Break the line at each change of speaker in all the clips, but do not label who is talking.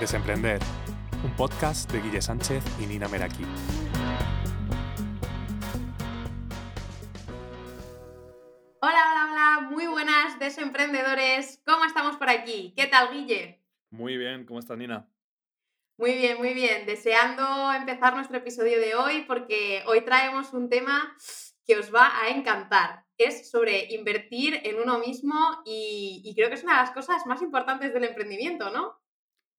Desemprender, un podcast de Guille Sánchez y Nina Meraki.
Hola, hola, hola, muy buenas desemprendedores. ¿Cómo estamos por aquí? ¿Qué tal, Guille?
Muy bien, ¿cómo estás, Nina?
Muy bien, muy bien. Deseando empezar nuestro episodio de hoy porque hoy traemos un tema que os va a encantar. Es sobre invertir en uno mismo y, y creo que es una de las cosas más importantes del emprendimiento, ¿no?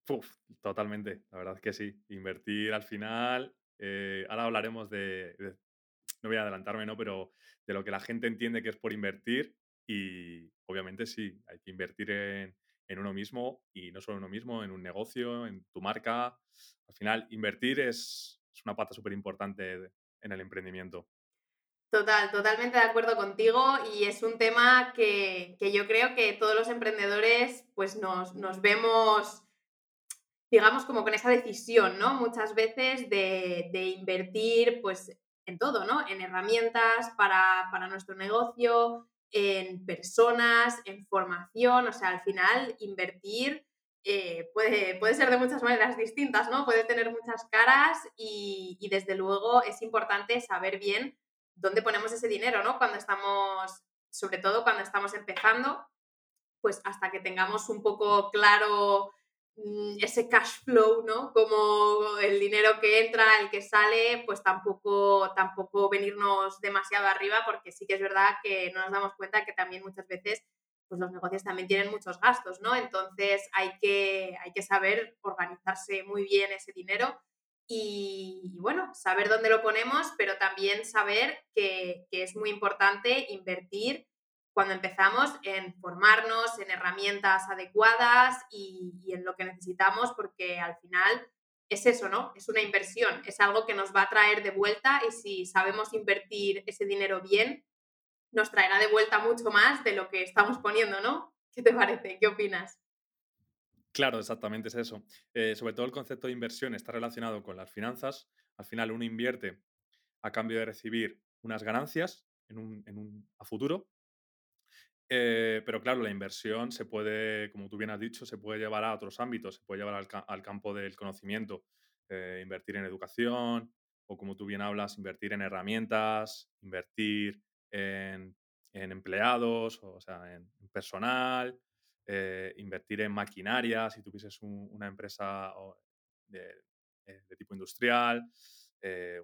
Uf, totalmente, la verdad es que sí. Invertir al final, eh, ahora hablaremos de, no voy a adelantarme, ¿no? Pero de lo que la gente entiende que es por invertir y obviamente sí, hay que invertir en, en uno mismo y no solo en uno mismo, en un negocio, en tu marca. Al final, invertir es, es una pata súper importante en el emprendimiento.
Total, totalmente de acuerdo contigo y es un tema que, que yo creo que todos los emprendedores pues nos, nos vemos, digamos, como con esa decisión, ¿no? Muchas veces de, de invertir pues en todo, ¿no? En herramientas para, para nuestro negocio, en personas, en formación, o sea, al final invertir eh, puede, puede ser de muchas maneras distintas, ¿no? Puede tener muchas caras y, y desde luego es importante saber bien dónde ponemos ese dinero, ¿no? Cuando estamos, sobre todo cuando estamos empezando, pues hasta que tengamos un poco claro ese cash flow, ¿no? Como el dinero que entra, el que sale, pues tampoco, tampoco venirnos demasiado arriba, porque sí que es verdad que no nos damos cuenta que también muchas veces pues los negocios también tienen muchos gastos, ¿no? Entonces hay que, hay que saber organizarse muy bien ese dinero y, y bueno, saber dónde lo ponemos, pero también saber que, que es muy importante invertir cuando empezamos en formarnos, en herramientas adecuadas y, y en lo que necesitamos, porque al final es eso, ¿no? Es una inversión, es algo que nos va a traer de vuelta y si sabemos invertir ese dinero bien, nos traerá de vuelta mucho más de lo que estamos poniendo, ¿no? ¿Qué te parece? ¿Qué opinas?
Claro, exactamente es eso. Eh, sobre todo el concepto de inversión está relacionado con las finanzas. Al final uno invierte a cambio de recibir unas ganancias en un, en un- a futuro. Eh, pero claro, la inversión se puede, como tú bien has dicho, se puede llevar a otros ámbitos, se puede llevar al, ca- al campo del conocimiento, eh, invertir en educación, o como tú bien hablas, invertir en herramientas, invertir en, empleados, o sea, en, personal, eh, invertir en maquinaria, si tuvieses un- una empresa de, de tipo industrial.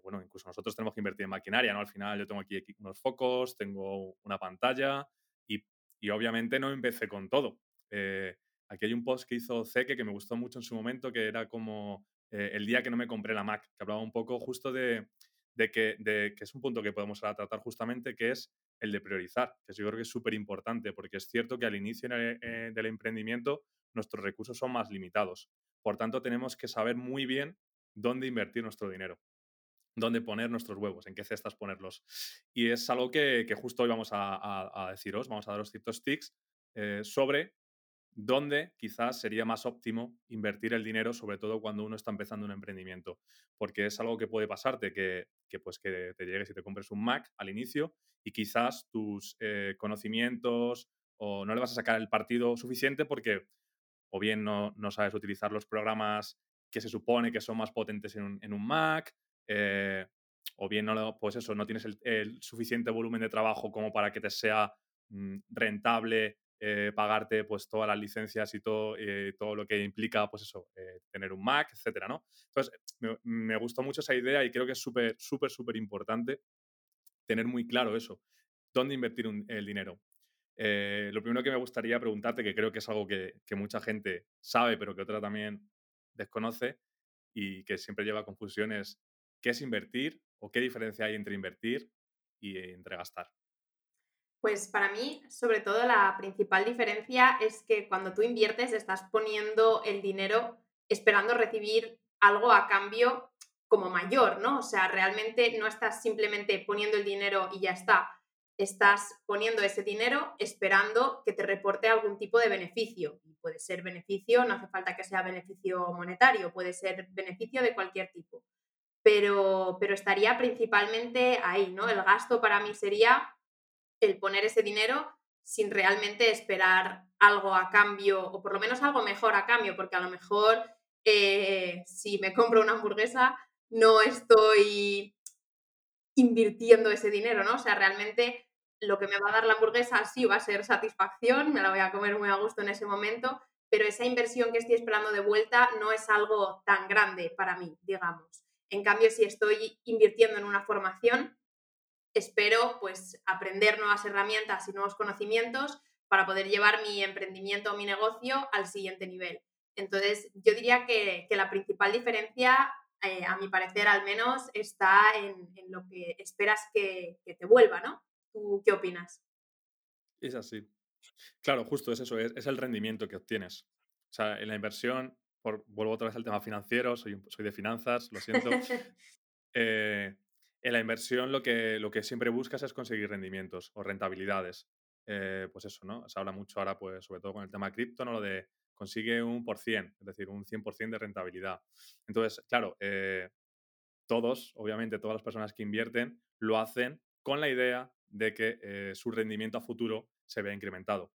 bueno, incluso nosotros tenemos que invertir en maquinaria, ¿no? Al final yo tengo aquí unos focos, tengo una pantalla y y obviamente no empecé con todo. Eh, aquí hay un post que hizo Zeke que me gustó mucho en su momento, que era como eh, el día que no me compré la Mac, que hablaba un poco justo de, de que, de que es un punto que podemos tratar justamente, que es el de priorizar, que yo creo que es súper importante, porque es cierto que al inicio eh, del emprendimiento nuestros recursos son más limitados. Por tanto, tenemos que saber muy bien dónde invertir nuestro dinero dónde poner nuestros huevos, en qué cestas ponerlos. Y es algo que, que justo hoy vamos a, a- a deciros, vamos a daros ciertos tips eh, sobre dónde quizás sería más óptimo invertir el dinero, sobre todo cuando uno está empezando un emprendimiento. Porque es algo que puede pasarte, que, que, pues que te llegues y te compres un Mac al inicio y quizás tus eh, conocimientos o no le vas a sacar el partido suficiente porque o bien no, no sabes utilizar los programas que se supone que son más potentes en un, en un Mac, eh, o bien no, pues eso, no tienes el, el suficiente volumen de trabajo como para que te sea mm, rentable eh, pagarte pues todas las licencias y todo, eh, todo lo que implica pues eso, eh, tener un Mac, etcétera, ¿no? Entonces, me, me gustó mucho esa idea y creo que es súper, súper, súper importante tener muy claro eso, dónde invertir un- el dinero. Eh, lo primero que me gustaría preguntarte, que creo que es algo que, que mucha gente sabe, pero que otra también desconoce y que siempre lleva a confusión, es qué es invertir o qué diferencia hay entre invertir y entre gastar.
Pues para mí, sobre todo, la principal diferencia es que cuando tú inviertes estás poniendo el dinero esperando recibir algo a cambio como mayor, ¿no? O sea, realmente no estás simplemente poniendo el dinero y ya está. Estás poniendo ese dinero esperando que te reporte algún tipo de beneficio. Puede ser beneficio, no hace falta que sea beneficio monetario, puede ser beneficio de cualquier tipo. Pero, pero estaría principalmente ahí, ¿no? El gasto para mí sería el poner ese dinero sin realmente esperar algo a cambio, o por lo menos algo mejor a cambio, porque a lo mejor eh, si me compro una hamburguesa, no estoy invirtiendo ese dinero, ¿no? O sea, realmente lo que me va a dar la hamburguesa sí va a ser satisfacción, me la voy a comer muy a gusto en ese momento, pero esa inversión que estoy esperando de vuelta no es algo tan grande para mí, digamos. En cambio, si estoy invirtiendo en una formación, espero pues aprender nuevas herramientas y nuevos conocimientos para poder llevar mi emprendimiento o mi negocio al siguiente nivel. Entonces, yo diría que, la principal diferencia, eh, a mi parecer al menos, está en, lo que esperas que, que, te vuelva, ¿no? ¿Tú qué opinas?
Es así. Claro, justo es eso, es, el rendimiento que obtienes. O sea, en la inversión, por, vuelvo otra vez al tema financiero, soy, soy de finanzas, lo siento. Eh, en la inversión lo que, lo que siempre buscas es conseguir rendimientos o rentabilidades. Eh, pues eso, ¿no? Se habla mucho ahora, pues, sobre todo con el tema cripto, ¿no? Lo de consigue un por cien, es decir, un 100% de rentabilidad. Entonces, claro, eh, todos, obviamente, todas las personas que invierten lo hacen con la idea de que su rendimiento a futuro se vea incrementado.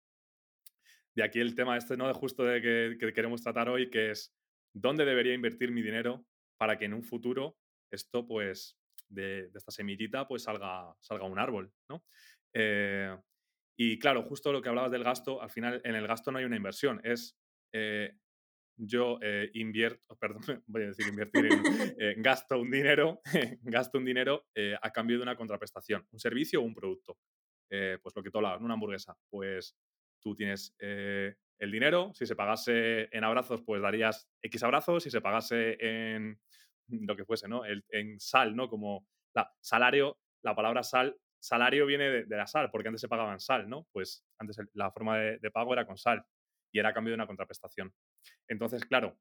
De aquí el tema este, ¿no? Justo de que, queremos tratar hoy, que es dónde debería invertir mi dinero para que en un futuro esto, pues, de, esta semillita, pues salga, salga un árbol, ¿no? Eh, y claro, justo lo que hablabas del gasto, al final en el gasto no hay una inversión, es eh, yo eh, invierto, perdón, voy a decir invertir en, gasto un dinero, gasto un dinero a cambio de una contraprestación, un servicio o un producto. Pues lo que tú hablabas, una hamburguesa, pues tú tienes eh, el dinero, si se pagase en abrazos, pues darías X abrazos, si se pagase en lo que fuese, ¿no? en sal, ¿no? Como la, salario, la palabra sal, salario viene de, la sal, porque antes se pagaba en sal, ¿no? Pues antes la forma de, pago era con sal y era a cambio de una contraprestación. Entonces, claro,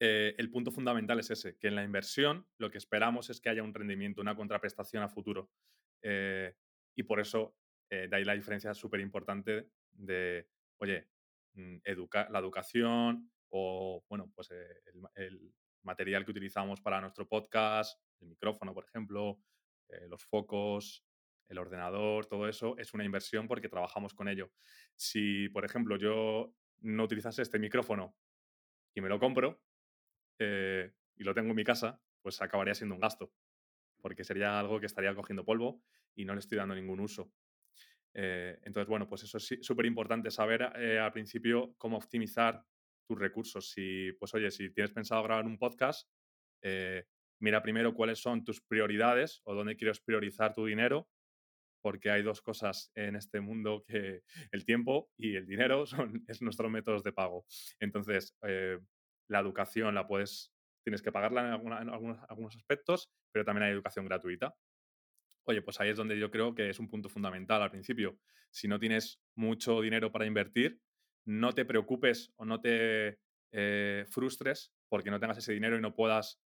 eh, el punto fundamental es ese, que en la inversión lo que esperamos es que haya un rendimiento, una contraprestación a futuro. Y por eso, eh, de ahí la diferencia súper importante de, oye, mm, educar la educación o, bueno, pues eh, el, material que utilizamos para nuestro podcast, el micrófono, por ejemplo, eh, los focos, el ordenador, todo eso es una inversión porque trabajamos con ello. Si, por ejemplo, yo no utilizase este micrófono y me lo compro y lo tengo en mi casa, pues acabaría siendo un gasto, porque sería algo que estaría cogiendo polvo y no le estoy dando ningún uso. Eh, entonces, bueno, pues eso es súper importante saber eh, al principio cómo optimizar tus recursos. Si, pues oye, si tienes pensado grabar un podcast, eh, mira primero cuáles son tus prioridades o dónde quieres priorizar tu dinero, porque hay dos cosas en este mundo que el tiempo y el dinero son es nuestros métodos de pago. Entonces, la educación la puedes, tienes que pagarla en, en algunos, algunos aspectos, pero también hay educación gratuita. Oye, pues ahí es donde yo creo que es un punto fundamental al principio. Si no tienes mucho dinero para invertir, no te preocupes o no te eh, frustres porque no tengas ese dinero y no puedas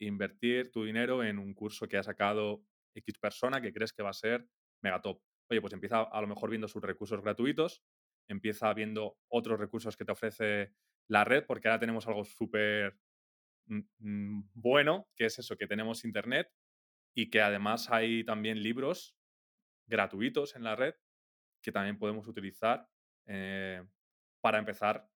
invertir tu dinero en un curso que ha sacado X persona que crees que va a ser mega top. Oye, pues empieza a lo mejor viendo sus recursos gratuitos, empieza viendo otros recursos que te ofrece la red, porque ahora tenemos algo súper mm, mm, bueno, que es eso, que tenemos internet y que además hay también libros gratuitos en la red que también podemos utilizar eh, para empezar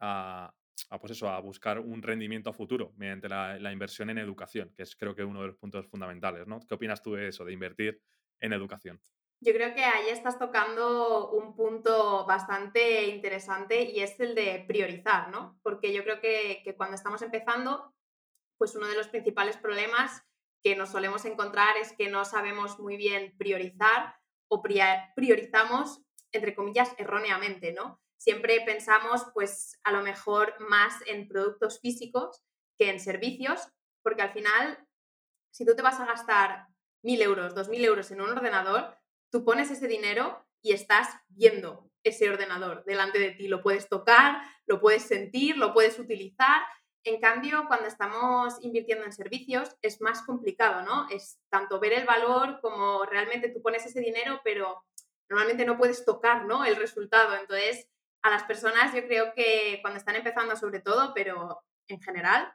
a, pues eso, a buscar un rendimiento a futuro mediante la, inversión en educación, que es creo que uno de los puntos fundamentales. ¿no? ¿Qué opinas tú de eso, de invertir en educación?
Yo creo que ahí estás tocando un punto bastante interesante y es el de priorizar, ¿no? Porque yo creo que, que cuando estamos empezando, pues uno de los principales problemas que nos solemos encontrar es que no sabemos muy bien priorizar o priorizamos, entre comillas, erróneamente, ¿no? Siempre pensamos, pues, a lo mejor más en productos físicos que en servicios, porque al final, si tú te vas a gastar mil euros, dos mil euros en un ordenador, tú pones ese dinero y estás viendo ese ordenador delante de ti. Lo puedes tocar, lo puedes sentir, lo puedes utilizar en cambio, cuando estamos invirtiendo en servicios es más complicado, ¿no? Es tanto ver el valor como realmente tú pones ese dinero, pero normalmente no puedes tocar, ¿no? El resultado. Entonces, a las personas yo creo que cuando están empezando sobre todo, pero en general,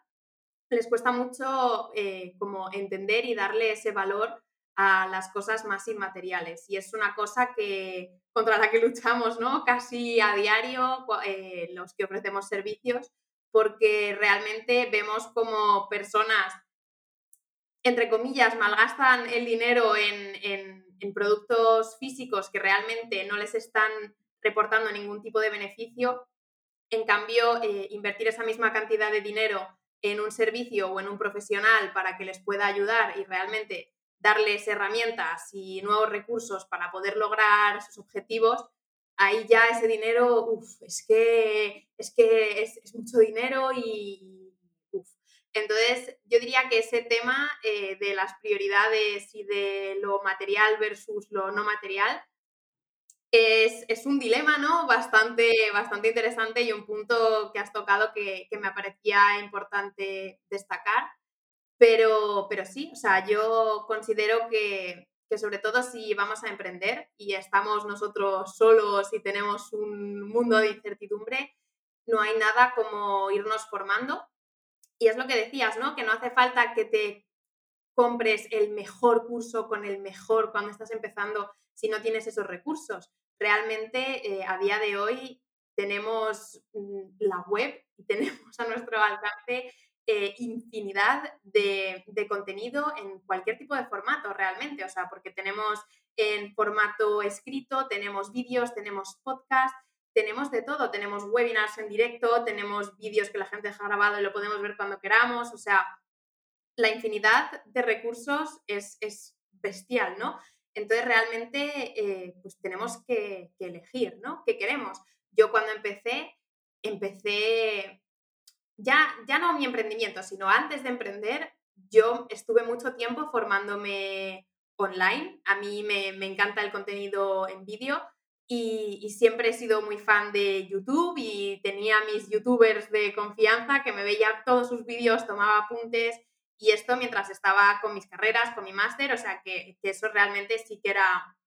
les cuesta mucho eh, como entender y darle ese valor a las cosas más inmateriales. Y es una cosa que contra la que luchamos, ¿no? Casi a diario eh, los que ofrecemos servicios porque realmente vemos como personas, entre comillas, malgastan el dinero en, productos físicos que realmente no les están reportando ningún tipo de beneficio. En cambio, eh, invertir esa misma cantidad de dinero en un servicio o en un profesional para que les pueda ayudar y realmente darles herramientas y nuevos recursos para poder lograr sus objetivos, ahí ya ese dinero, uff, es que es, que es, mucho dinero y, uff. Entonces, yo diría que ese tema eh, de las prioridades y de lo material versus lo no material es, un dilema, ¿no? Bastante, bastante interesante y un punto que has tocado que, que me parecía importante destacar. Pero, pero sí, o sea, yo considero que, que sobre todo si vamos a emprender y estamos nosotros solos y tenemos un mundo de incertidumbre, no hay nada como irnos formando. Y es lo que decías, ¿no? Que no hace falta que te compres el mejor curso con el mejor cuando estás empezando si no tienes esos recursos. Realmente eh, a día de hoy tenemos mm, la web tenemos a nuestro alcance eh, infinidad de, contenido en cualquier tipo de formato realmente, o sea, porque tenemos en formato escrito, tenemos vídeos, tenemos podcast, tenemos de todo, tenemos webinars en directo, tenemos vídeos que la gente deja grabado y lo podemos ver cuando queramos, o sea, la infinidad de recursos es, bestial, ¿no? Entonces realmente eh, pues tenemos que, que elegir, ¿no? ¿Qué queremos? Yo cuando empecé, empecé ya, ya no mi emprendimiento, sino antes de emprender, yo estuve mucho tiempo formándome online. A mí me, encanta el contenido en vídeo y, siempre he sido muy fan de YouTube y tenía mis youtubers de confianza que me veía todos sus vídeos, tomaba apuntes y esto mientras estaba con mis carreras, con mi máster, o sea que, eso realmente sí que era...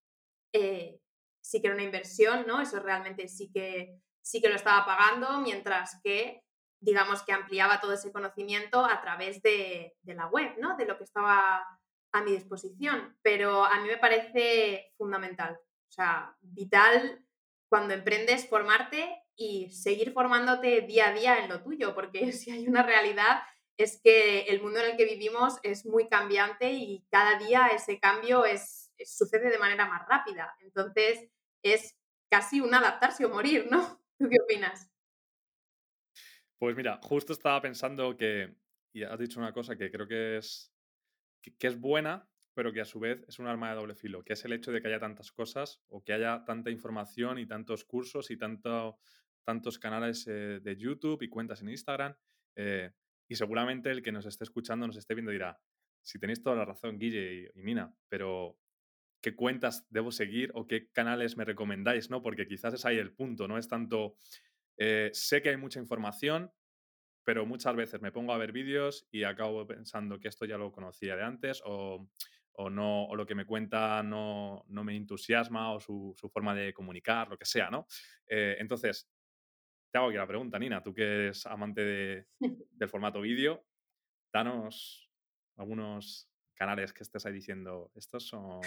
Eh, sí que era una inversión, ¿no? Eso realmente sí que, sí que lo estaba pagando, mientras que digamos que ampliaba todo ese conocimiento a través de, la web, ¿no? De lo que estaba a mi disposición. Pero a mí me parece fundamental, o sea, vital cuando emprendes formarte y seguir formándote día a día en lo tuyo, porque si hay una realidad es que el mundo en el que vivimos es muy cambiante y cada día ese cambio es, sucede de manera más rápida. Entonces es casi un adaptarse o morir, ¿no? ¿Tú qué opinas?
Pues mira, justo estaba pensando que, y has dicho una cosa que creo que es, que, es buena, pero que a su vez es un arma de doble filo, que es el hecho de que haya tantas cosas o que haya tanta información y tantos cursos y tanto, tantos canales eh, de YouTube y cuentas en Instagram. Eh, y seguramente el que nos esté escuchando, nos esté viendo dirá, si tenéis toda la razón, Guille y, Mina, pero ¿qué cuentas debo seguir o qué canales me recomendáis? ¿no? Porque quizás es ahí el punto, no es tanto eh, sé que hay mucha información, pero muchas veces me pongo a ver vídeos y acabo pensando que esto ya lo conocía de antes o, no, o lo que me cuenta no, me entusiasma o su, forma de comunicar, lo que sea, ¿no? Eh, entonces, te hago aquí la pregunta, Nina, tú que eres amante del formato vídeo, danos algunos canales que estés ahí diciendo, estos son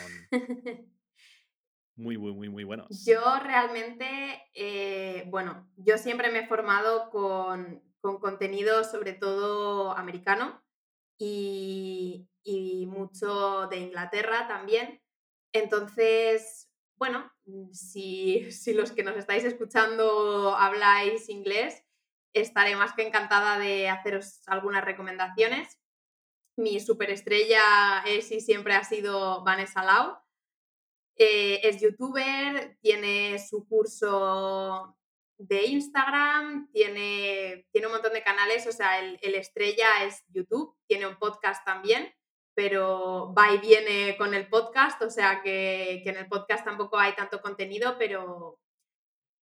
muy, muy, muy, muy buenos.
Yo realmente, eh, bueno, yo siempre me he formado con, contenido sobre todo americano y, mucho de Inglaterra también. Entonces, bueno, si, si los que nos estáis escuchando habláis inglés, estaré más que encantada de haceros algunas recomendaciones. Mi superestrella es y siempre ha sido Vanessa Lau eh, es youtuber, tiene su curso de Instagram, tiene, tiene un montón de canales, o sea, el, estrella es YouTube, tiene un podcast también, pero va y viene con el podcast, o sea que, en el podcast tampoco hay tanto contenido, pero,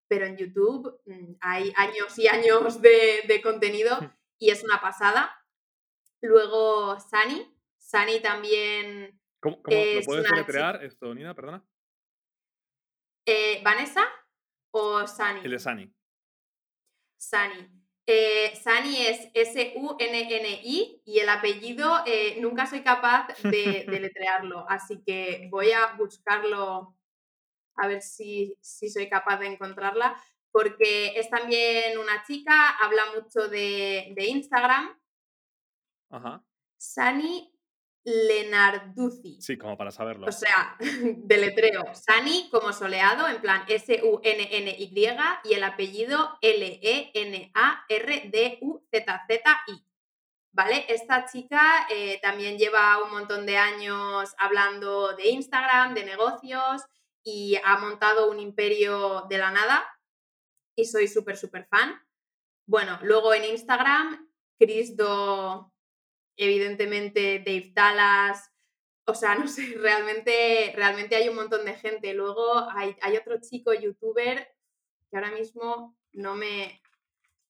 pero en YouTube mm, hay años y años de, contenido y es una pasada. Luego Sani, Sani también
¿Cómo, lo puedes deletrear esto, Nina? Perdona.
Eh, ¿Vanessa o Sani?
El de Sani.
Sani. Eh, Sani es S-U-N-N-I y el apellido eh, nunca soy capaz de, deletrearlo, así que voy a buscarlo a ver si, si soy capaz de encontrarla, porque es también una chica, habla mucho de, de Instagram.
Ajá.
Sani Lenarduzzi.
Sí, como para saberlo.
O sea, deletreo. Sani como soleado, en plan S-U-N-N-Y y el apellido L-E-N-A-R-D-U-Z-Z-I. ¿Vale? Esta chica eh, también lleva un montón de años hablando de Instagram, de negocios y ha montado un imperio de la nada y soy súper, súper fan. Bueno, luego en Instagram, Cristo, evidentemente Dave Dallas, o sea, no sé, realmente, realmente hay un montón de gente. Luego hay, hay otro chico youtuber que ahora mismo no me,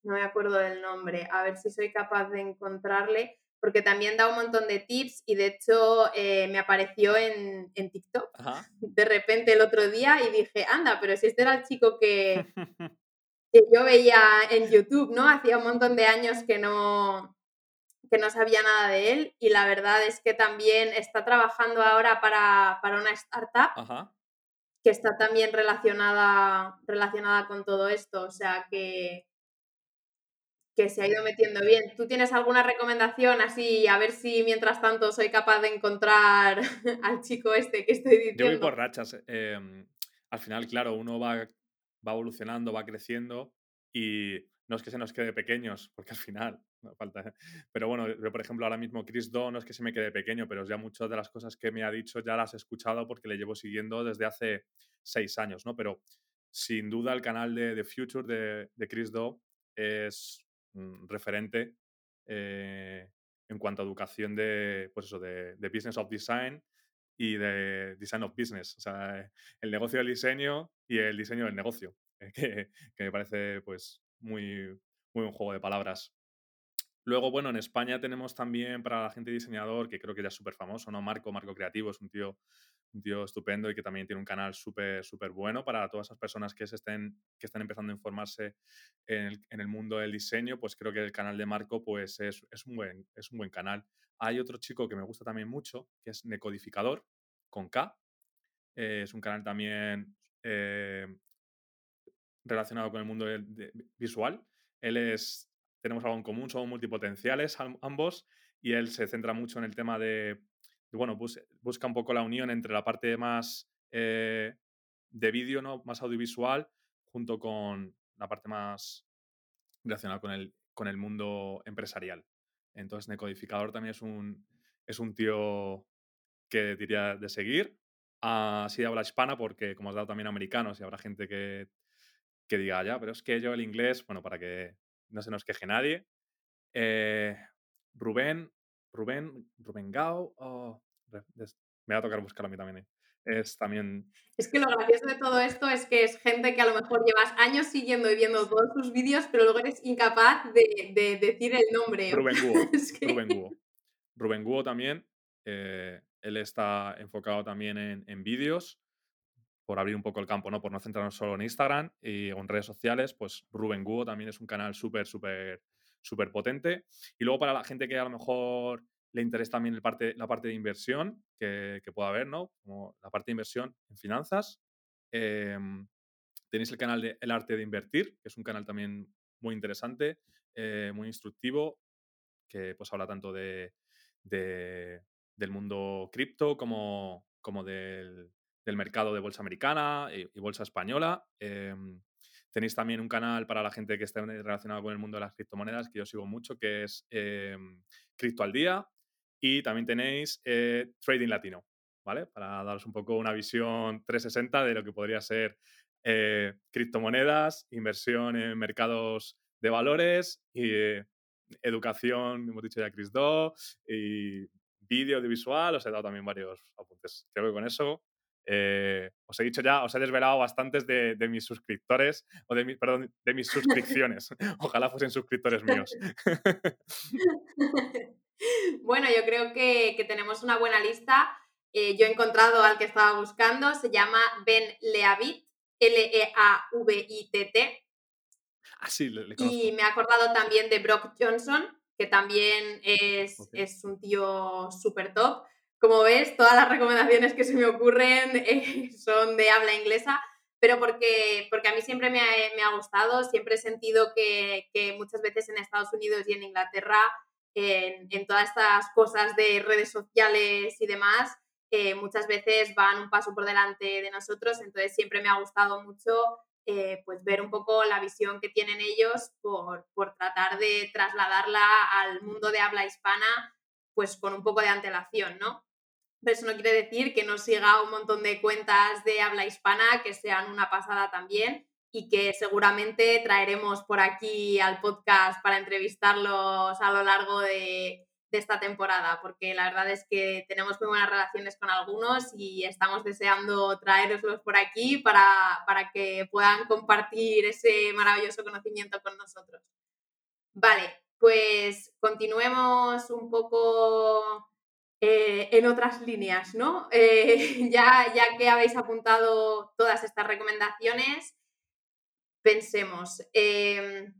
no me acuerdo del nombre, a ver si soy capaz de encontrarle, porque también da un montón de tips y de hecho eh, me apareció en, en TikTok de repente el otro día y dije, anda, pero si este era el chico que, que yo veía en YouTube, ¿no? Hacía un montón de años que no, que no sabía nada de él y la verdad es que también está trabajando ahora para, para una startup que está también relacionada, relacionada con todo esto, o sea que, que se ha ido metiendo bien. ¿Tú tienes alguna recomendación así, a ver si mientras tanto soy capaz de encontrar al chico este que estoy diciendo?
Yo voy por rachas. Em, al final, claro, uno va, va evolucionando, va creciendo y no es que se nos quede pequeños, porque al final Pero bueno, yo, por ejemplo, ahora mismo Chris Do no es que se me quede pequeño, pero ya muchas de las cosas que me ha dicho ya las he escuchado porque le llevo siguiendo desde hace seis años, ¿no? Pero sin duda el canal de The Future de, de Chris Do es Mm, referente eh, en cuanto a educación de, pues eso, de, Business of Design y de Design of Business, o sea, el negocio del diseño y el diseño del negocio, que, me parece pues muy, muy un juego de palabras. Luego, bueno, en España tenemos también para la gente diseñador, que creo que ya es súper famoso, ¿no? Marco, Marco Creativo, es un tío, un tío estupendo y que también tiene un canal súper, súper bueno para todas esas personas que, se estén, que estén empezando a informarse en el, mundo del diseño, pues creo que el canal de Marco pues es, un buen, es un buen canal. Hay otro chico que me gusta también mucho, que es Necodificador, con K. Eh, es un canal también eh, relacionado con el mundo visual. Él es tenemos algo en común, somos multipotenciales ambos y él se centra mucho en el tema de, bueno, busca un poco la unión entre la parte más eh, de vídeo, ¿no? más audiovisual, junto con la parte más relacionada con el, con el mundo empresarial. Entonces, Necodificador también es un, es un tío que diría de seguir. Así de habla hispana, porque como has dado también americanos y habrá gente que, que diga, ya, pero es que yo el inglés, bueno, para que no se nos queje nadie. Eh, Rubén, Rubén, Rubén Gao, oh, me va a tocar buscarlo a mí también. Eh. Es también.
Es que lo gracioso de todo esto es que es gente que a lo mejor llevas años siguiendo y viendo todos sus vídeos, pero luego eres incapaz de, decir el nombre.
Rubén Guo. Rubén Guo. Rubén Guo también. Eh, él está enfocado también en, en vídeos por abrir un poco el campo, ¿no? Por no centrarnos solo en Instagram y en redes sociales, pues Rubén Guo también es un canal súper, súper, súper potente. Y luego para la gente que a lo mejor le interesa también la parte de inversión que, que pueda haber, ¿no? La parte de inversión en finanzas. Em, tenéis el canal de El Arte de Invertir, que es un canal también muy interesante, eh, muy instructivo, que pues habla tanto de, del mundo cripto como, como del, del mercado de bolsa americana y, bolsa española. Em, tenéis también un canal para la gente que esté relacionado con el mundo de las criptomonedas que yo sigo mucho, que es eh, Cripto al Día. Y también tenéis eh, Trading Latino, ¿vale? Para daros un poco una visión 360 de lo que podría ser eh, criptomonedas, inversión en mercados de valores y educación, hemos dicho ya Chris Do, y vídeo audiovisual, os he dado también varios apuntes. Creo que con eso eh, os he dicho ya, os he desvelado bastantes de, mis suscriptores, o de, mi, perdón, de mis suscripciones. Ojalá fuesen suscriptores míos.
bueno, yo creo que, tenemos una buena lista. Eh, yo he encontrado al que estaba buscando, se llama Ben Leavit, L-E-A-V-I-T-T.
Ah, sí, le,
Y me he acordado también de Brock Johnson, que también es, es un tío súper top. Como ves, todas las recomendaciones que se me ocurren eh, son de habla inglesa, pero porque, porque a mí siempre me ha, gustado, siempre he sentido que, muchas veces en Estados Unidos y en Inglaterra, en, todas estas cosas de redes sociales y demás, eh, muchas veces van un paso por delante de nosotros, entonces siempre me ha gustado mucho eh, pues ver un poco la visión que tienen ellos por, por, tratar de trasladarla al mundo de habla hispana pues con un poco de antelación, ¿no? Pero eso no quiere decir que no siga un montón de cuentas de habla hispana que sean una pasada también y que seguramente traeremos por aquí al podcast para entrevistarlos a lo largo de, esta temporada, porque la verdad es que tenemos muy buenas relaciones con algunos y estamos deseando traeroslos por aquí para, para que puedan compartir ese maravilloso conocimiento con nosotros. Vale, pues continuemos un poco eh, en otras líneas, ¿no? Eh, ya, ya que habéis apuntado todas estas recomendaciones, pensemos. Em,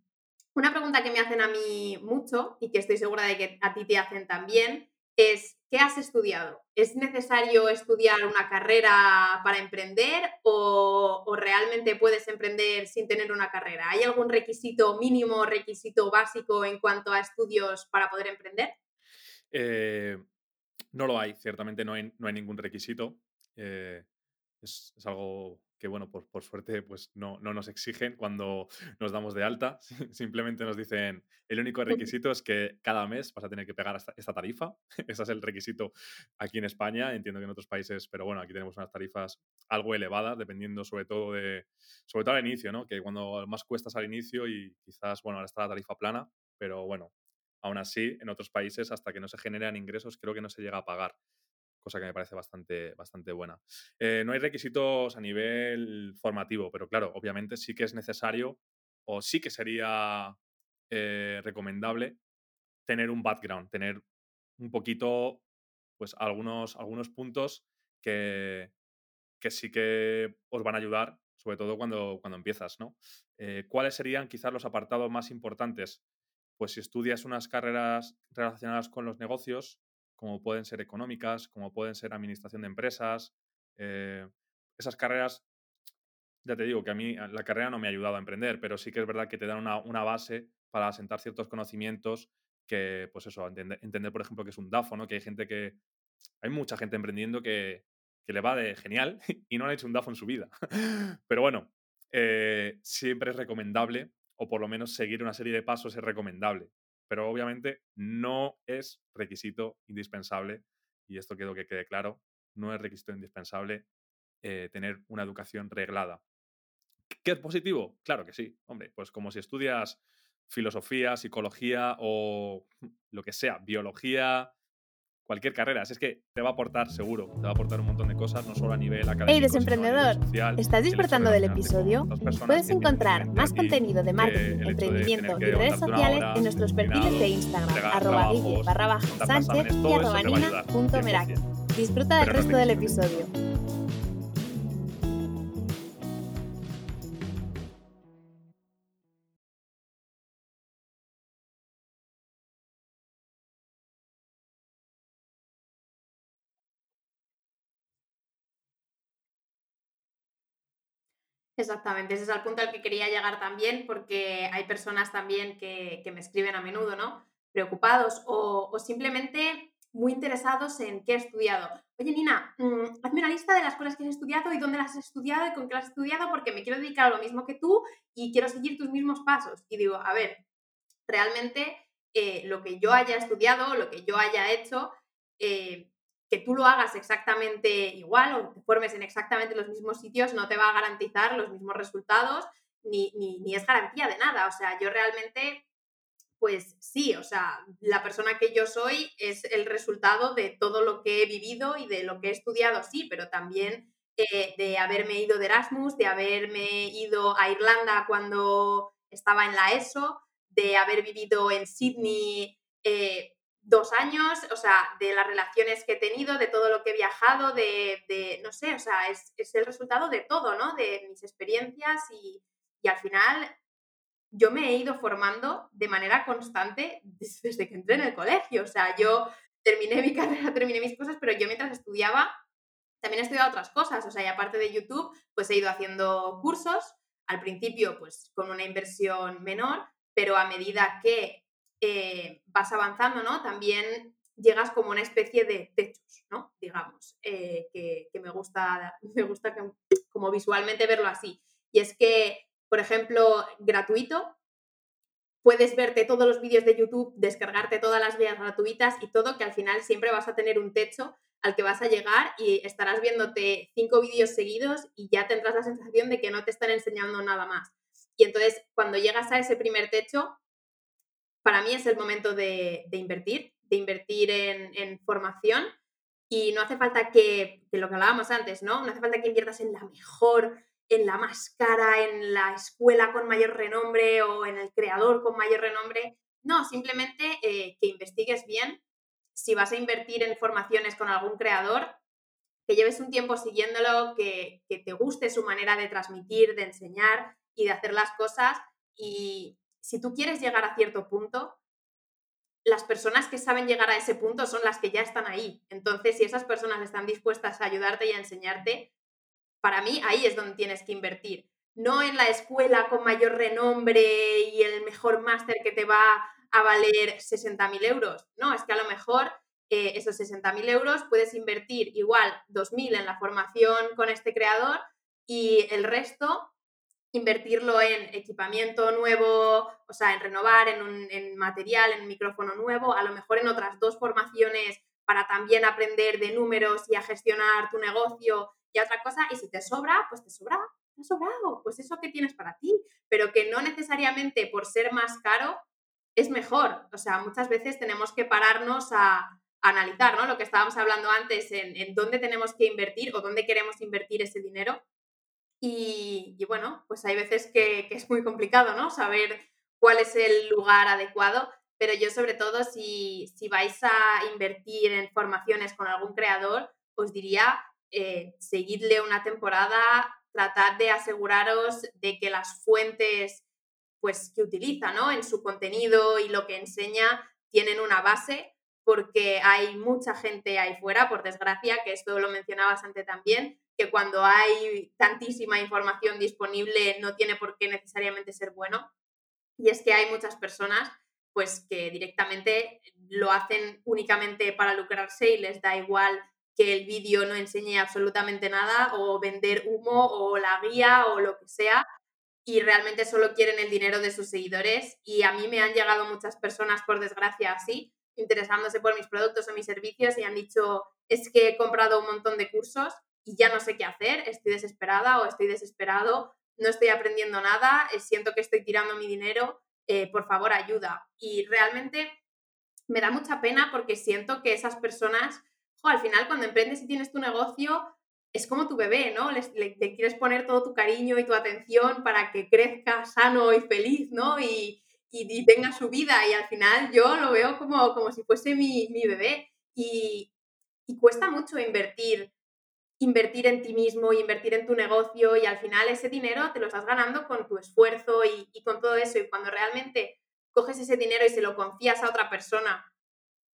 una pregunta que me hacen a mí mucho y que estoy segura de que a ti te hacen también es, ¿qué has estudiado? ¿Es necesario estudiar una carrera para emprender o, realmente puedes emprender sin tener una carrera? ¿Hay algún requisito mínimo, requisito básico en cuanto a estudios para poder emprender?
Eh, no lo hay, ciertamente no hay, no hay ningún requisito. Eh, es, algo que, bueno, por, por suerte, pues no, no, nos exigen cuando nos damos de alta. Simplemente nos dicen, el único requisito es que cada mes vas a tener que pegar esta, tarifa. Ese es el requisito aquí en España. Entiendo que en otros países, pero bueno, aquí tenemos unas tarifas algo elevadas, dependiendo sobre todo de, sobre todo al inicio, ¿no? Que cuando más cuestas al inicio y quizás, bueno, ahora está la tarifa plana, pero bueno, Aún así, en otros países, hasta que no se generan ingresos, creo que no se llega a pagar, cosa que me parece bastante, bastante buena. Eh, no hay requisitos a nivel formativo, pero claro, obviamente sí que es necesario o sí que sería eh, recomendable tener un background, tener un poquito, pues algunos, algunos puntos que, que sí que os van a ayudar, sobre todo cuando, cuando empiezas, ¿no? Eh, ¿Cuáles serían quizás los apartados más importantes? Pues si estudias unas carreras relacionadas con los negocios, como pueden ser económicas, como pueden ser administración de empresas, eh, esas carreras, ya te digo que a mí la carrera no me ha ayudado a emprender, pero sí que es verdad que te dan una, base para asentar ciertos conocimientos que, pues eso, entender, por ejemplo, que es un DAFO. Que hay gente que, hay mucha gente emprendiendo que, que le va de genial y no han hecho un DAFO en su vida. Pero bueno, eh, siempre es recomendable o por lo menos seguir una serie de pasos es recomendable. Pero obviamente no es requisito indispensable, y esto quiero que quede claro, no es requisito indispensable eh, tener una educación reglada. ¿Qué es positivo? Claro que sí, hombre, pues como si estudias filosofía, psicología o lo que sea, biología, cualquier carrera. es que te va a aportar seguro, te va a aportar un montón de cosas, no solo a nivel académico.
Hey, desemprendedor, ¿estás disfrutando del episodio? Puedes encontrar más contenido de marketing, emprendimiento y redes sociales en nuestros perfiles de Instagram, arroba barra baja sánchez y arroba Disfruta del resto del episodio.
Exactamente, ese es el punto al que quería llegar también, porque hay personas también que, me escriben a menudo, ¿no? Preocupados o, simplemente muy interesados en qué he estudiado. Oye, Nina, mm, hazme una lista de las cosas que has estudiado y dónde las has estudiado y con qué las has estudiado, porque me quiero dedicar a lo mismo que tú y quiero seguir tus mismos pasos. Y digo, a ver, realmente eh, lo que yo haya estudiado, lo que yo haya hecho, eh, que tú lo hagas exactamente igual o te formes en exactamente los mismos sitios no te va a garantizar los mismos resultados ni, ni, es garantía de nada. O sea, yo realmente, pues sí, o sea, la persona que yo soy es el resultado de todo lo que he vivido y de lo que he estudiado, sí, pero también eh, de haberme ido de Erasmus, de haberme ido a Irlanda cuando estaba en la ESO, de haber vivido en Sydney. Eh, dos años, o sea, de las relaciones que he tenido, de todo lo que he viajado, de, no sé, o sea, es, el resultado de todo, ¿no? De mis experiencias y, al final yo me he ido formando de manera constante desde que entré en el colegio, o sea, yo terminé mi carrera, terminé mis cosas, pero yo mientras estudiaba también he estudiado otras cosas, o sea, y aparte de YouTube, pues he ido haciendo cursos, al principio pues con una inversión menor, pero a medida que eh, vas avanzando, ¿no? También llegas como una especie de techos, ¿no? Digamos, eh, que, me gusta, me gusta como visualmente verlo así. Y es que, por ejemplo, gratuito, puedes verte todos los vídeos de YouTube, descargarte todas las vías gratuitas y todo, que al final siempre vas a tener un techo al que vas a llegar y estarás viéndote cinco vídeos seguidos y ya tendrás la sensación de que no te están enseñando nada más. Y entonces, cuando llegas a ese primer techo, para mí es el momento de, invertir, de invertir en, formación y no hace falta que, que, lo que hablábamos antes, ¿no? No hace falta que inviertas en la mejor en la más cara, en la escuela con mayor renombre o en el creador con mayor renombre. No, simplemente eh, que investigues bien. Si vas a invertir en formaciones con algún creador, que lleves un tiempo siguiéndolo, que, que te guste su manera de transmitir, de enseñar y de hacer las cosas. Y si tú quieres llegar a cierto punto, las personas que saben llegar a ese punto son las que ya están ahí. Entonces, si esas personas están dispuestas a ayudarte y a enseñarte, para mí ahí es donde tienes que invertir. No en la escuela con mayor renombre y el mejor máster que te va a valer 60.000 euros. No, es que a lo mejor eh, esos 60.000 euros puedes invertir igual 2.000 en la formación con este creador y el resto invertirlo en equipamiento nuevo, o sea, en renovar, en, un, material, en un micrófono nuevo, a lo mejor en otras dos formaciones para también aprender de números y a gestionar tu negocio y otra cosa, y si te sobra, pues te sobra, te ha sobrado, pues eso que tienes para ti, pero que no necesariamente por ser más caro es mejor. O sea, muchas veces tenemos que pararnos a, analizar, ¿no? Lo que estábamos hablando antes, en, dónde tenemos que invertir o dónde queremos invertir ese dinero. Y, bueno, pues hay veces que, es muy complicado, ¿no? Saber cuál es el lugar adecuado, pero yo sobre todo si, si vais a invertir en formaciones con algún creador, os diría eh, seguidle una temporada, tratad de aseguraros de que las fuentes pues, que utiliza ¿no? en su contenido y lo que enseña tienen una base, porque hay mucha gente ahí fuera, por desgracia, que esto lo mencionabas antes también, que cuando hay tantísima información disponible no tiene por qué necesariamente ser bueno. Y es que hay muchas personas pues que directamente lo hacen únicamente para lucrarse y les da igual que el vídeo no enseñe absolutamente nada o vender humo o la guía o lo que sea y realmente solo quieren el dinero de sus seguidores y a mí me han llegado muchas personas por desgracia así interesándose por mis productos o mis servicios y han dicho es que he comprado un montón de cursos y ya no sé qué hacer, estoy desesperada o estoy desesperado, no estoy aprendiendo nada, eh, siento que estoy tirando mi dinero, eh, por favor ayuda. Y realmente me da mucha pena porque siento que esas personas al final cuando emprendes y tienes tu negocio, es como tu bebé, ¿no? Le, quieres poner todo tu cariño y tu atención para que crezca sano y feliz, ¿no? Y, tenga su vida. Y al final yo lo veo como, como si fuese mi, bebé. Y, cuesta mucho invertir, invertir en ti mismo invertir en tu negocio. Y al final ese dinero te lo estás ganando con tu esfuerzo y, con todo eso. Y cuando realmente coges ese dinero y se lo confías a otra persona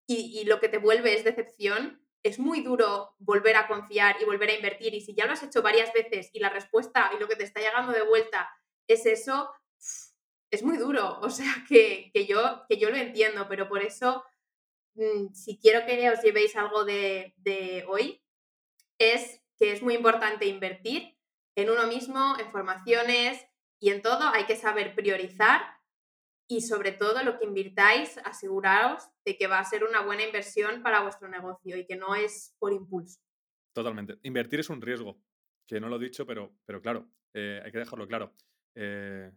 y, lo que te vuelve es decepción, es muy duro volver a confiar y volver a invertir. Y si ya lo has hecho varias veces y la respuesta y lo que te está llegando de vuelta es eso, es muy duro. O sea, que, yo, que yo lo entiendo, pero por eso, mm, si quiero que os llevéis algo de hoy, es que es muy importante invertir en uno mismo, en formaciones y en todo. Hay que saber priorizar y sobre todo lo que invirtáis, aseguraos de que va a ser una buena inversión para vuestro negocio y que no es por impulso.
Totalmente. Invertir es un riesgo, que no lo he dicho, pero, pero claro, eh, hay que dejarlo claro. Eh,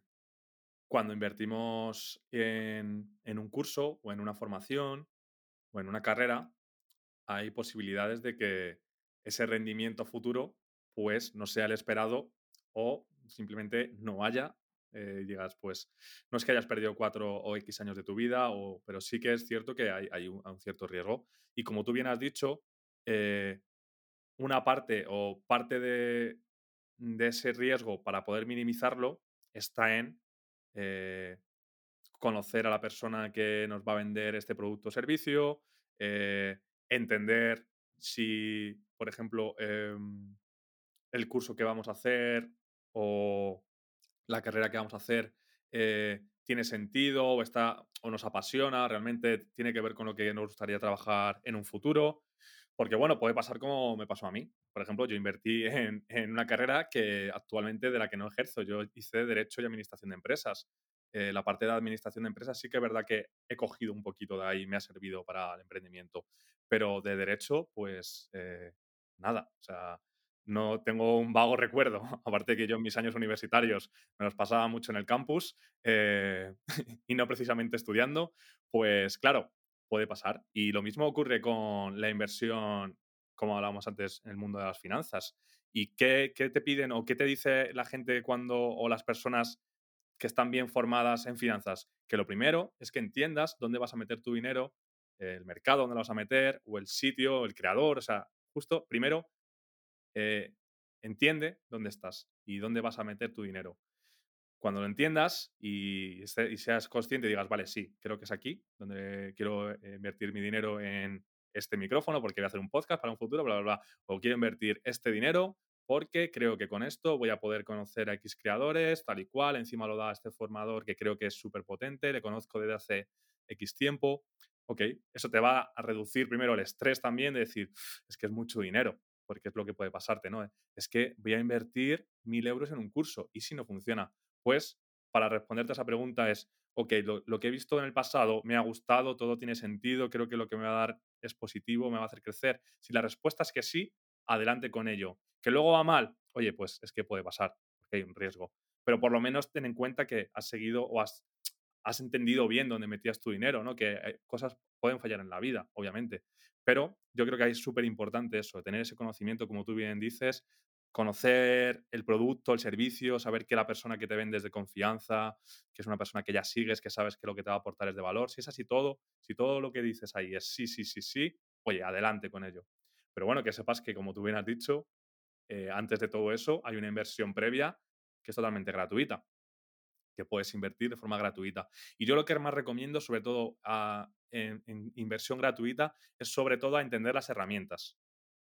cuando invertimos en, en un curso o en una formación o en una carrera, hay posibilidades de que ese rendimiento futuro pues no sea el esperado o simplemente no haya eh, digas, pues no es que hayas perdido cuatro o X años de tu vida, o, pero sí que es cierto que hay, un, cierto riesgo. Y como tú bien has dicho, eh, una parte o parte de, ese riesgo para poder minimizarlo está en eh, conocer a la persona que nos va a vender este producto o servicio, entender si por ejemplo, em, el curso que vamos a hacer o la carrera que vamos a hacer eh, tiene sentido o, está, o nos apasiona, realmente tiene que ver con lo que nos gustaría trabajar en un futuro. Porque, bueno, puede pasar como me pasó a mí. Por ejemplo, yo invertí en, en una carrera que actualmente de la que no ejerzo. Yo hice Derecho y Administración de Empresas. Eh, la parte de administración de empresas sí que es verdad que he cogido un poquito de ahí, me ha servido para el emprendimiento. Pero de derecho, pues eh, nada. O sea, no tengo un vago recuerdo. Aparte que yo en mis años universitarios me los pasaba mucho en el campus eh, y no precisamente estudiando, pues claro, puede pasar. Y lo mismo ocurre con la inversión, como hablábamos antes, en el mundo de las finanzas. ¿Y qué, qué te piden o qué te dice la gente cuando o las personas que están bien formadas en finanzas? Que lo primero es que entiendas dónde vas a meter tu dinero, el mercado donde lo vas a meter, o el sitio, el creador. O sea, justo primero eh, entiende dónde estás y dónde vas a meter tu dinero. Cuando lo entiendas y, y, seas consciente digas, vale, sí, creo que es aquí donde quiero eh, invertir mi dinero en este micrófono porque voy a hacer un podcast para un futuro, bla, bla, bla. O quiero invertir este dinero porque creo que con esto voy a poder conocer a X creadores, tal y cual. Encima lo da este formador que creo que es súper potente, le conozco desde hace X tiempo. Ok, eso te va a reducir primero el estrés también de decir, es que es mucho dinero porque es lo que puede pasarte, ¿no? Es que voy a invertir mil euros en un curso y si no funciona, pues para responderte a esa pregunta es, ok, lo, que he visto en el pasado me ha gustado, todo tiene sentido, creo que lo que me va a dar es positivo, me va a hacer crecer. Si la respuesta es que sí, adelante con ello. Que luego va mal, oye, pues es que puede pasar, hay un riesgo. Pero por lo menos ten en cuenta que has seguido o has, has entendido bien dónde metías tu dinero, ¿no? Que eh, cosas pueden fallar en la vida, obviamente. Pero yo creo que es súper importante eso, tener ese conocimiento, como tú bien dices, conocer el producto, el servicio, saber que la persona que te vende es de confianza, que es una persona que ya sigues, que sabes que lo que te va a aportar es de valor. Si es así todo, si todo lo que dices ahí es sí, sí, sí, sí, oye, adelante con ello. Pero bueno, que sepas que, como tú bien has dicho, eh, antes de todo eso hay una inversión previa que es totalmente gratuita, que puedes invertir de forma gratuita. Y yo lo que más recomiendo, sobre todo a, en, inversión gratuita es sobre todo a entender las herramientas,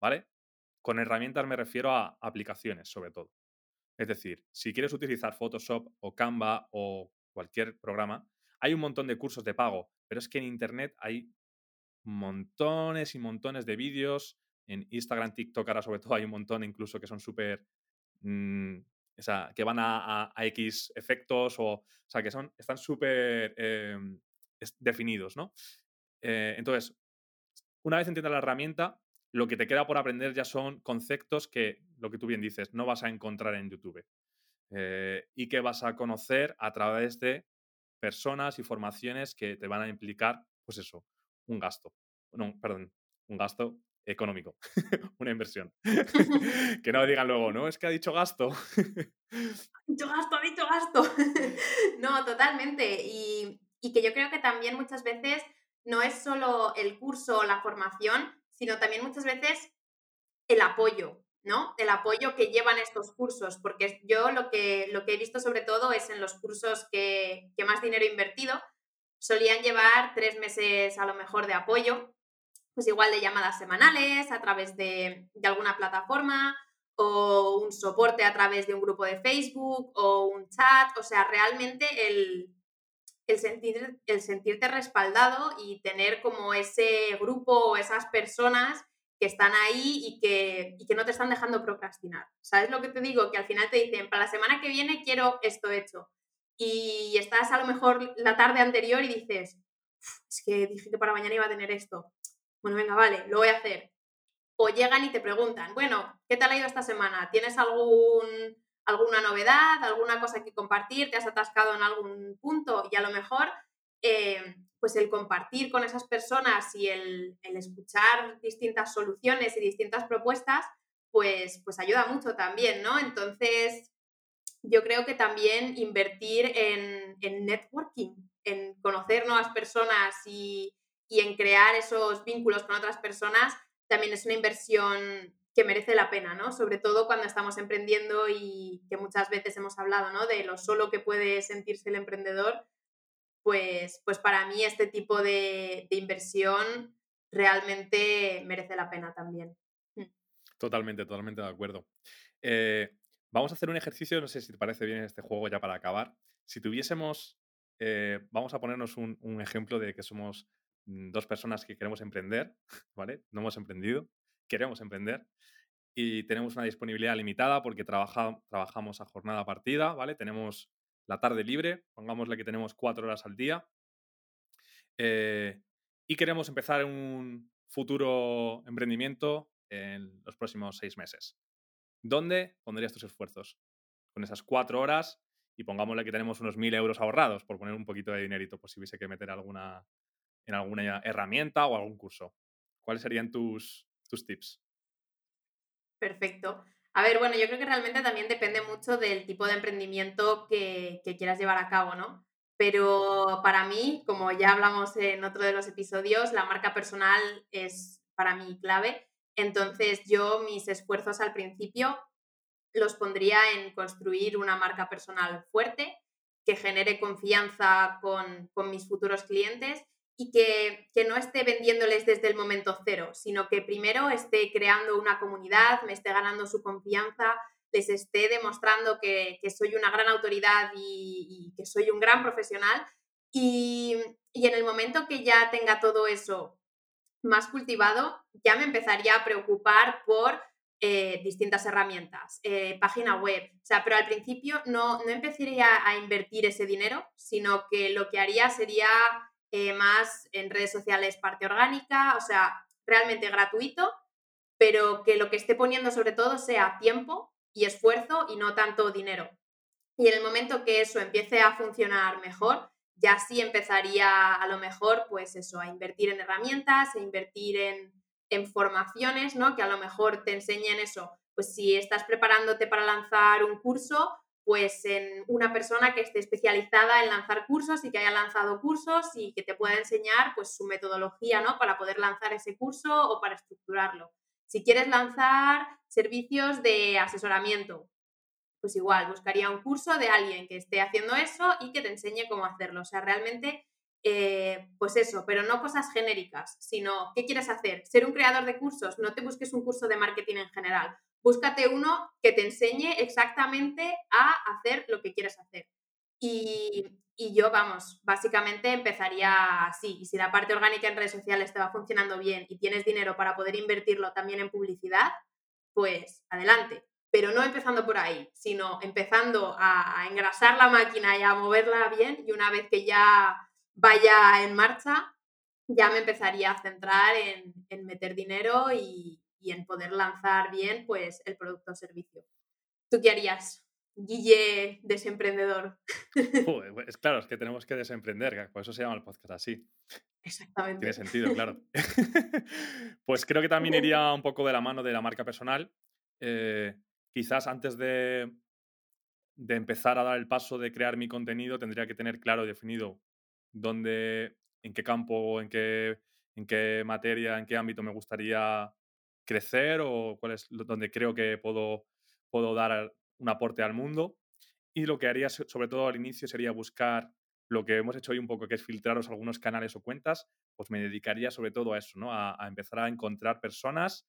¿vale? Con herramientas me refiero a aplicaciones, sobre todo. Es decir, si quieres utilizar Photoshop o Canva o cualquier programa, hay un montón de cursos de pago, pero es que en Internet hay montones y montones de vídeos. En Instagram, TikTok, ahora sobre todo hay un montón incluso que son súper... Mm, o sea, que van a, X efectos o, o sea, que son, están súper em, definidos, ¿no? Eh, entonces, una vez entiendas la herramienta, lo que te queda por aprender ya son conceptos que, lo que tú bien dices, no vas a encontrar en YouTube eh, y que vas a conocer a través de personas y formaciones que te van a implicar, pues eso, un gasto. No, perdón, un gasto económico, una inversión. que no digan luego, no, es que ha dicho gasto.
ha dicho gasto, ha dicho gasto. no, totalmente. Y, y que yo creo que también muchas veces no es solo el curso o la formación, sino también muchas veces el apoyo, ¿no? El apoyo que llevan estos cursos, porque yo lo que, lo que he visto sobre todo es en los cursos que, que más dinero he invertido, solían llevar tres meses a lo mejor de apoyo, pues igual de llamadas semanales a través de, de alguna plataforma o un soporte a través de un grupo de Facebook o un chat, o sea, realmente el, el, sentir, el sentirte respaldado y tener como ese grupo o esas personas que están ahí y que, y que no te están dejando procrastinar. ¿Sabes lo que te digo? Que al final te dicen, para la semana que viene quiero esto hecho. Y estás a lo mejor la tarde anterior y dices, es que dije que para mañana iba a tener esto. Bueno, venga, vale, lo voy a hacer. O llegan y te preguntan, bueno, ¿qué tal ha ido esta semana? ¿Tienes algún alguna novedad, alguna cosa que compartir, te has atascado en algún punto y a lo mejor eh, pues el compartir con esas personas y el, escuchar distintas soluciones y distintas propuestas, pues, pues ayuda mucho también, ¿no? Entonces, yo creo que también invertir en, networking, en conocer nuevas personas y, y en crear esos vínculos con otras personas, también es una inversión que merece la pena, ¿no? Sobre todo cuando estamos emprendiendo y que muchas veces hemos hablado, ¿no? De lo solo que puede sentirse el emprendedor, pues, pues para mí este tipo de, inversión realmente merece la pena también. Mm.
Totalmente, totalmente de acuerdo. Eh, vamos a hacer un ejercicio, no sé si te parece bien este juego ya para acabar. Si tuviésemos, eh, vamos a ponernos un, ejemplo de que somos dos personas que queremos emprender, ¿vale? No hemos emprendido, queremos emprender y tenemos una disponibilidad limitada porque trabajamos a jornada partida, ¿vale? Tenemos la tarde libre, pongámosle que tenemos cuatro horas al día eh, y queremos empezar un futuro emprendimiento en los próximos seis meses. ¿Dónde pondrías tus esfuerzos? Con esas cuatro horas y pongámosle que tenemos unos mil euros ahorrados, por poner un poquito de dinerito, por si hubiese que meter alguna, en alguna herramienta o algún curso. ¿Cuáles serían tus, tus tips?
Perfecto. A ver, bueno, yo creo que realmente también depende mucho del tipo de emprendimiento que, que quieras llevar a cabo, ¿no? Pero para mí, como ya hablamos en otro de los episodios, la marca personal es para mí clave entonces yo mis esfuerzos al principio los pondría en construir una marca personal fuerte, que genere confianza con, mis futuros clientes y que, no esté vendiéndoles desde el momento cero, sino que primero esté creando una comunidad, me esté ganando su confianza, les esté demostrando que, soy una gran autoridad y, que soy un gran profesional. Y, y en el momento que ya tenga todo eso más cultivado, ya me empezaría a preocupar por eh, distintas herramientas, eh, página web. O sea, pero al principio no, no empezaría a invertir ese dinero, sino que lo que haría sería eh, más en redes sociales parte orgánica, o sea, realmente gratuito, pero que lo que esté poniendo sobre todo sea tiempo y esfuerzo y no tanto dinero. Y en el momento que eso empiece a funcionar mejor, ya sí empezaría a lo mejor, pues eso, a invertir en herramientas, a invertir en, formaciones, ¿no? Que a lo mejor te enseñen eso. Pues si estás preparándote para lanzar un curso, pues en una persona que esté especializada en lanzar cursos y que haya lanzado cursos y que te pueda enseñar pues su metodología, ¿no? Para poder lanzar ese curso o para estructurarlo. Si quieres lanzar servicios de asesoramiento, pues igual, buscaría un curso de alguien que esté haciendo eso y que te enseñe cómo hacerlo. O sea, realmente, eh, pues eso, pero no cosas genéricas, sino qué quieres hacer. Ser un creador de cursos, no te busques un curso de marketing en general. Búscate uno que te enseñe exactamente a hacer lo que quieres hacer. Y, y yo, vamos, básicamente empezaría así. Y si la parte orgánica en redes sociales te va funcionando bien y tienes dinero para poder invertirlo también en publicidad, pues adelante pero no empezando por ahí, sino empezando a, engrasar la máquina y a moverla bien y una vez que ya vaya en marcha, ya me empezaría a centrar en, meter dinero y, en poder lanzar bien pues, el producto o servicio. ¿Tú qué harías? Guille desemprendedor.
es claro, es que tenemos que desemprender, por eso se llama el podcast así.
Exactamente.
Tiene sentido, claro. pues creo que también iría un poco de la mano de la marca personal. Eh, quizás antes de, de empezar a dar el paso de crear mi contenido, tendría que tener claro y definido dónde, en qué campo, en qué, en qué materia, en qué ámbito me gustaría crecer o cuál es donde creo que puedo, puedo dar un aporte al mundo. Y lo que haría, sobre todo al inicio, sería buscar lo que hemos hecho hoy un poco, que es filtraros algunos canales o cuentas, pues me dedicaría sobre todo a eso, ¿no? a empezar a encontrar personas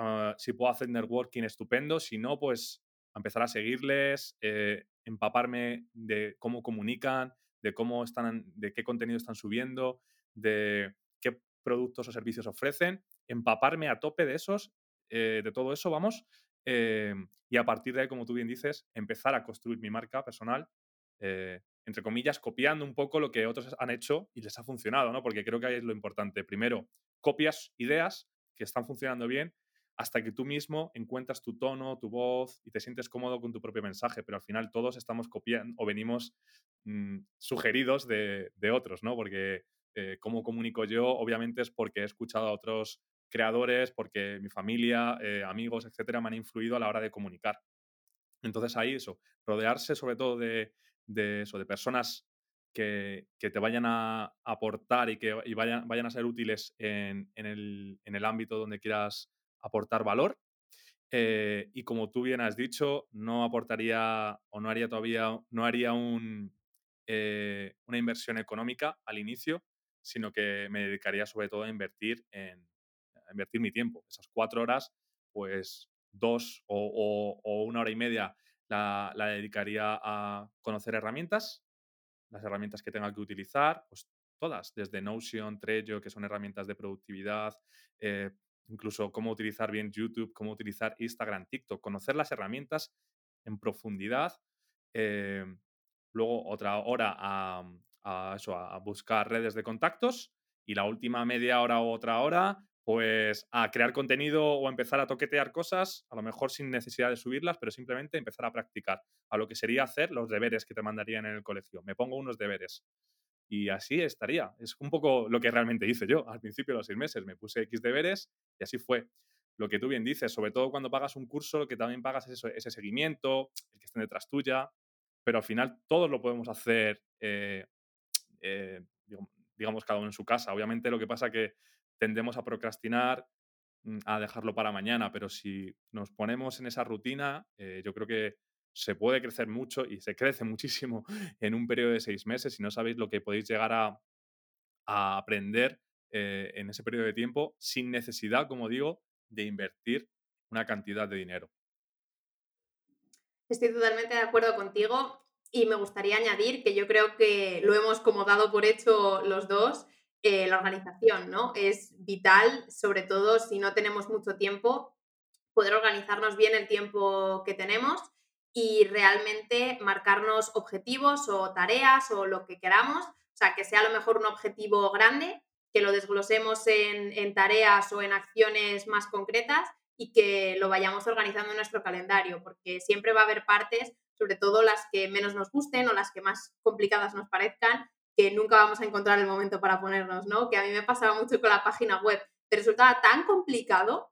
Ah, si puedo hacer networking, estupendo. Si no, pues empezar a seguirles, eh, empaparme de cómo comunican, de cómo están, de qué contenido están subiendo, de qué productos o servicios ofrecen, empaparme a tope de esos, eh, de todo eso, vamos, eh, y a partir de ahí, como tú bien dices, empezar a construir mi marca personal, entre comillas, copiando un poco lo que otros han hecho y les ha funcionado, ¿no? Porque creo que ahí es lo importante. Primero, copias ideas que están funcionando bien hasta que tú mismo encuentras tu tono, tu voz y te sientes cómodo con tu propio mensaje, pero al final todos estamos copiando o venimos mm, sugeridos de, otros, ¿no? Porque eh, cómo comunico yo, obviamente es porque he escuchado a otros creadores, porque mi familia, eh, amigos, etcétera, me han influido a la hora de comunicar. Entonces ahí eso, rodearse sobre todo de, eso, de personas que, te vayan a aportar y que vayan, vayan a ser útiles en, el, en el ámbito donde quieras aportar valor. Eh, y como tú bien has dicho, no aportaría o no haría todavía, no haría un, eh, una inversión económica al inicio, sino que me dedicaría sobre todo a invertir en invertir mi tiempo. Esas cuatro horas, pues dos o, una hora y media la, la, dedicaría a conocer herramientas, las herramientas que tenga que utilizar, pues todas, desde Notion, Trello, que son herramientas de productividad, eh, incluso cómo utilizar bien YouTube, cómo utilizar Instagram, TikTok, conocer las herramientas en profundidad. Eh, luego otra hora a, eso, a buscar redes de contactos y la última media hora o otra hora, pues a crear contenido o empezar a toquetear cosas, a lo mejor sin necesidad de subirlas, pero simplemente empezar a practicar, a lo que sería hacer los deberes que te mandarían en el colegio. Me pongo unos deberes. Y así estaría. Es un poco lo que realmente hice yo al principio de los seis meses. Me puse X deberes y así fue. Lo que tú bien dices, sobre todo cuando pagas un curso, lo que también pagas es ese seguimiento, el que estén detrás tuya, pero al final todos lo podemos hacer, eh, eh, digamos, cada uno en su casa. Obviamente lo que pasa que tendemos a procrastinar, mm, a dejarlo para mañana, pero si nos ponemos en esa rutina, eh, yo creo que se puede crecer mucho y se crece muchísimo en un periodo de seis meses y no sabéis lo que podéis llegar a, aprender eh, en ese periodo de tiempo sin necesidad, como digo, de invertir una cantidad de dinero.
Estoy totalmente de acuerdo contigo y me gustaría añadir que yo creo que lo hemos como dado por hecho los dos, eh, la organización, ¿no? Es vital, sobre todo si no tenemos mucho tiempo, poder organizarnos bien el tiempo que tenemos y realmente marcarnos objetivos o tareas o lo que queramos, o sea, que sea a lo mejor un objetivo grande, que lo desglosemos en, tareas o en acciones más concretas y que lo vayamos organizando en nuestro calendario, porque siempre va a haber partes, sobre todo las que menos nos gusten o las que más complicadas nos parezcan, que nunca vamos a encontrar el momento para ponernos, ¿no? Que a mí me pasaba mucho con la página web, te resultaba tan complicado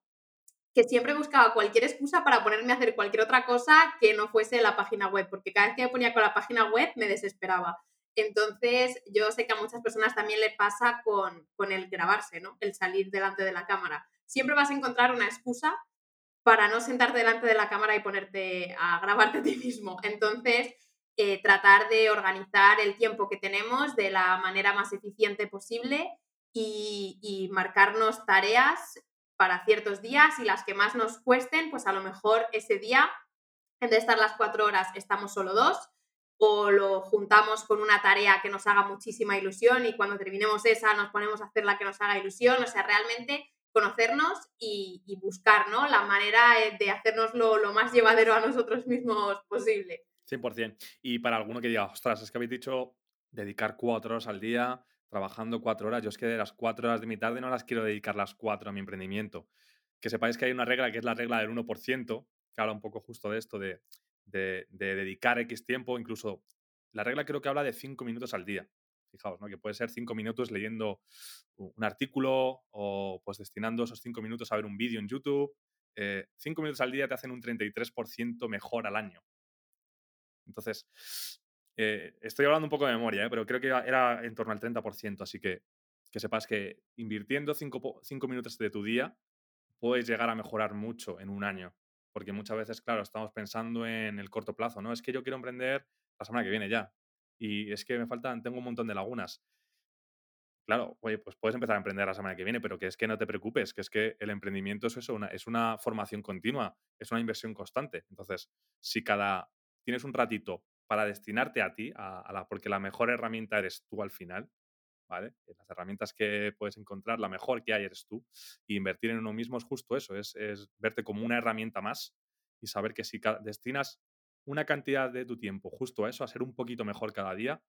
que siempre buscaba cualquier excusa para ponerme a hacer cualquier otra cosa que no fuese la página web, porque cada vez que me ponía con la página web me desesperaba. Entonces, yo sé que a muchas personas también le pasa con, con el grabarse, ¿no? El salir delante de la cámara. Siempre vas a encontrar una excusa para no sentarte delante de la cámara y ponerte a grabarte a ti mismo. Entonces, eh, tratar de organizar el tiempo que tenemos de la manera más eficiente posible y, marcarnos tareas para ciertos días y las que más nos cuesten, pues a lo mejor ese día, en de estar las cuatro horas, estamos solo dos o lo juntamos con una tarea que nos haga muchísima ilusión y cuando terminemos esa nos ponemos a hacer la que nos haga ilusión, o sea, realmente conocernos y, buscar ¿no? la manera eh, de hacernos lo más llevadero a nosotros mismos posible.
100%. Y para alguno que diga, ostras, es que habéis dicho dedicar cuatro horas al día, trabajando cuatro horas. Yo es que de las cuatro horas de mi tarde no las quiero dedicar las cuatro a mi emprendimiento. Que sepáis que hay una regla que es la regla del 1%, que habla un poco justo de esto, de, dedicar X tiempo, incluso la regla creo que habla de cinco minutos al día. Fijaos, ¿no? Que puede ser cinco minutos leyendo un artículo o pues destinando esos cinco minutos a ver un vídeo en YouTube. Eh, cinco minutos al día te hacen un 33% mejor al año. Entonces, eh, estoy hablando un poco de memoria, ¿eh? pero creo que era en torno al 30%, así que que sepas que invirtiendo 5 minutos de tu día puedes llegar a mejorar mucho en un año. Porque muchas veces, claro, estamos pensando en el corto plazo, ¿no? Es que yo quiero emprender la semana que viene ya. Y es que me faltan, tengo un montón de lagunas. Claro, oye, pues puedes empezar a emprender la semana que viene, pero que es que no te preocupes, que es que el emprendimiento es eso, una, es una formación continua, es una inversión constante. Entonces, si cada tienes un ratito para destinarte a ti, a, la, porque la mejor herramienta eres tú al final, ¿vale? Las herramientas que puedes encontrar, la mejor que hay eres tú. Y invertir en uno mismo es justo eso, es, verte como una herramienta más y saber que si destinas una cantidad de tu tiempo justo a eso, a ser un poquito mejor cada día,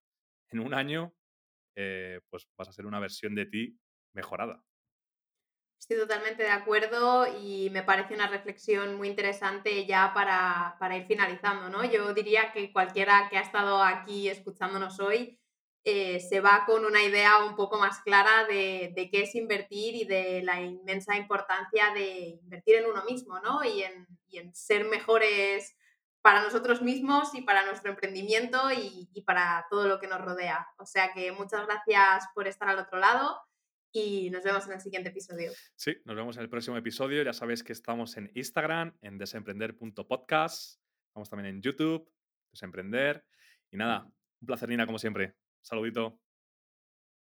en un año, eh, pues vas a ser una versión de ti mejorada.
Estoy totalmente de acuerdo y me parece una reflexión muy interesante ya para, ir finalizando, ¿no? Yo diría que cualquiera que ha estado aquí escuchándonos hoy eh, se va con una idea un poco más clara de, qué es invertir y de la inmensa importancia de invertir en uno mismo, ¿no? Y en, ser mejores para nosotros mismos y para nuestro emprendimiento y, y para todo lo que nos rodea. O sea que muchas gracias por estar al otro lado y nos vemos en el siguiente episodio.
Sí, nos vemos en el próximo episodio. Ya sabéis que estamos en Instagram, en desemprender.podcast. Estamos también en YouTube, Desemprender. Y nada, un placer, Nina, como siempre. Saludito.